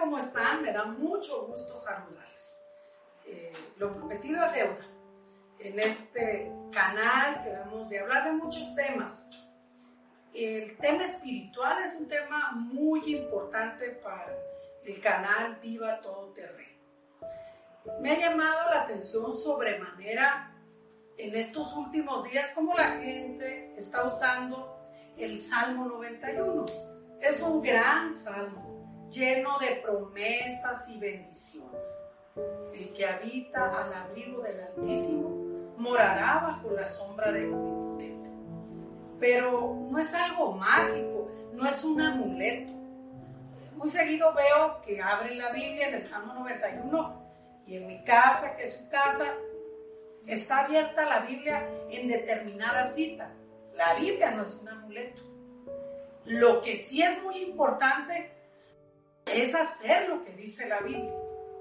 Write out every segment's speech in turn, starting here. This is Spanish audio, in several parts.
¿cómo están? Me da mucho gusto saludarles. Eh, lo prometido es deuda. En este canal queremos de hablar de muchos temas. El tema espiritual es un tema muy importante para el canal Viva Todo Terreno. Me ha llamado la atención sobremanera en estos últimos días cómo la gente está usando el Salmo 91. Es un gran salmo lleno de promesas y bendiciones. El que habita al abrigo del Altísimo morará bajo la sombra del Omnipotente. Pero no es algo mágico, no es un amuleto. Muy seguido veo que abren la Biblia en el Salmo 91 y en mi casa, que es su casa, está abierta la Biblia en determinada cita. La Biblia no es un amuleto. Lo que sí es muy importante es hacer lo que dice la Biblia.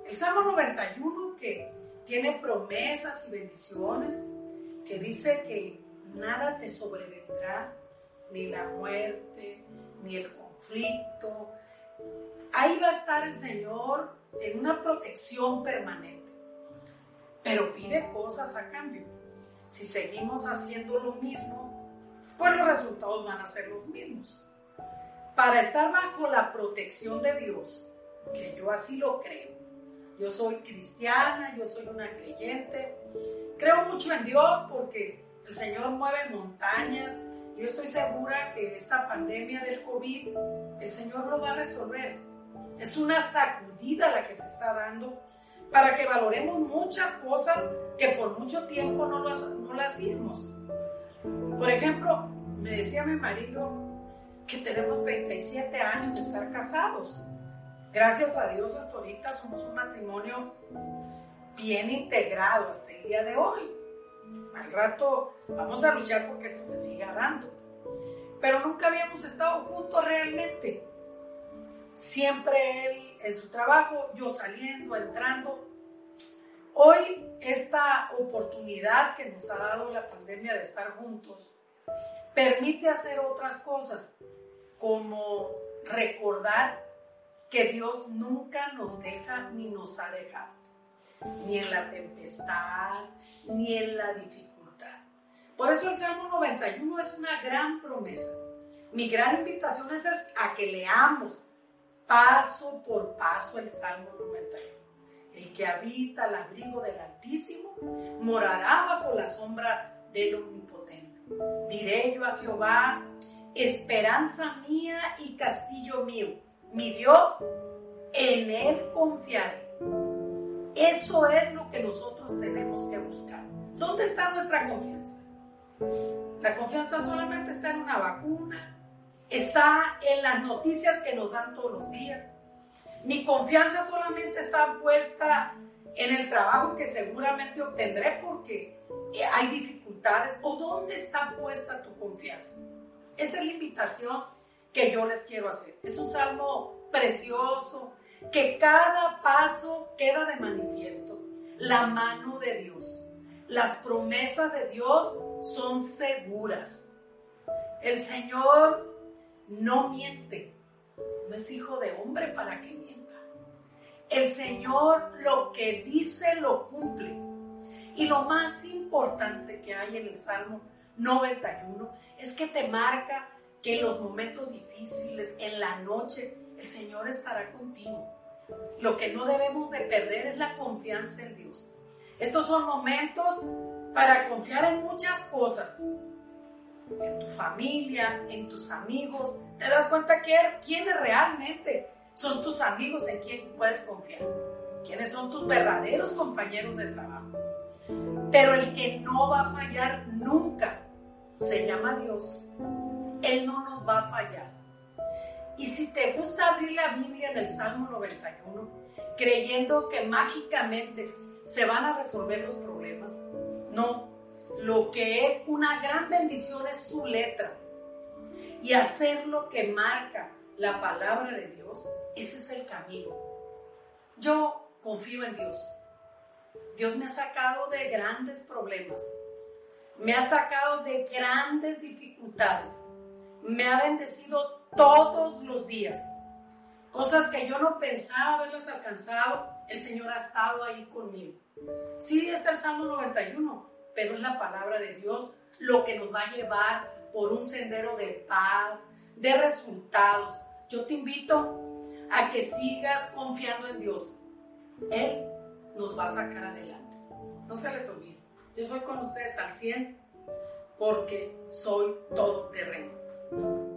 El Salmo 91 que tiene promesas y bendiciones, que dice que nada te sobrevendrá, ni la muerte, ni el conflicto. Ahí va a estar el Señor en una protección permanente, pero pide cosas a cambio. Si seguimos haciendo lo mismo, pues los resultados van a ser los mismos para estar bajo la protección de Dios, que yo así lo creo. Yo soy cristiana, yo soy una creyente. Creo mucho en Dios porque el Señor mueve montañas. Yo estoy segura que esta pandemia del COVID, el Señor lo va a resolver. Es una sacudida la que se está dando para que valoremos muchas cosas que por mucho tiempo no las, no hicimos. Por ejemplo, me decía mi marido, que tenemos 37 años de estar casados. Gracias a Dios hasta ahorita somos un matrimonio bien integrado hasta el día de hoy. Al rato vamos a luchar porque esto se siga dando. Pero nunca habíamos estado juntos realmente. Siempre él en su trabajo, yo saliendo, entrando. Hoy esta oportunidad que nos ha dado la pandemia de estar juntos permite hacer otras cosas como recordar que Dios nunca nos deja ni nos ha dejado, ni en la tempestad, ni en la dificultad. Por eso el Salmo 91 es una gran promesa. Mi gran invitación es a que leamos paso por paso el Salmo 91. El que habita al abrigo del Altísimo morará bajo la sombra del Omnipotente. Diré yo a Jehová, esperanza mía y castillo mío, mi Dios, en Él confiaré. Eso es lo que nosotros tenemos que buscar. ¿Dónde está nuestra confianza? La confianza solamente está en una vacuna, está en las noticias que nos dan todos los días. Mi confianza solamente está puesta en el trabajo que seguramente obtendré porque hay dificultades. ¿O dónde está puesta tu confianza? Esa es la invitación que yo les quiero hacer. Es un salmo precioso, que cada paso queda de manifiesto. La mano de Dios. Las promesas de Dios son seguras. El Señor no miente. No es hijo de hombre para que mienta. El Señor lo que dice lo cumple. Y lo más importante que hay en el Salmo 91 es que te marca que en los momentos difíciles, en la noche, el Señor estará contigo. Lo que no debemos de perder es la confianza en Dios. Estos son momentos para confiar en muchas cosas. En tu familia, en tus amigos. Te das cuenta que quiénes realmente son tus amigos en quien puedes confiar. Quiénes son tus verdaderos compañeros de trabajo. Pero el que no va a fallar nunca se llama Dios, Él no nos va a fallar. Y si te gusta abrir la Biblia en el Salmo 91, creyendo que mágicamente se van a resolver los problemas, no, lo que es una gran bendición es su letra. Y hacer lo que marca la palabra de Dios, ese es el camino. Yo confío en Dios. Dios me ha sacado de grandes problemas me ha sacado de grandes dificultades, me ha bendecido todos los días. Cosas que yo no pensaba haberlas alcanzado, el Señor ha estado ahí conmigo. Sí, es el Salmo 91, pero es la palabra de Dios lo que nos va a llevar por un sendero de paz, de resultados. Yo te invito a que sigas confiando en Dios. Él nos va a sacar adelante. No se les olvide. Yo soy con ustedes al 100 porque soy todo terreno.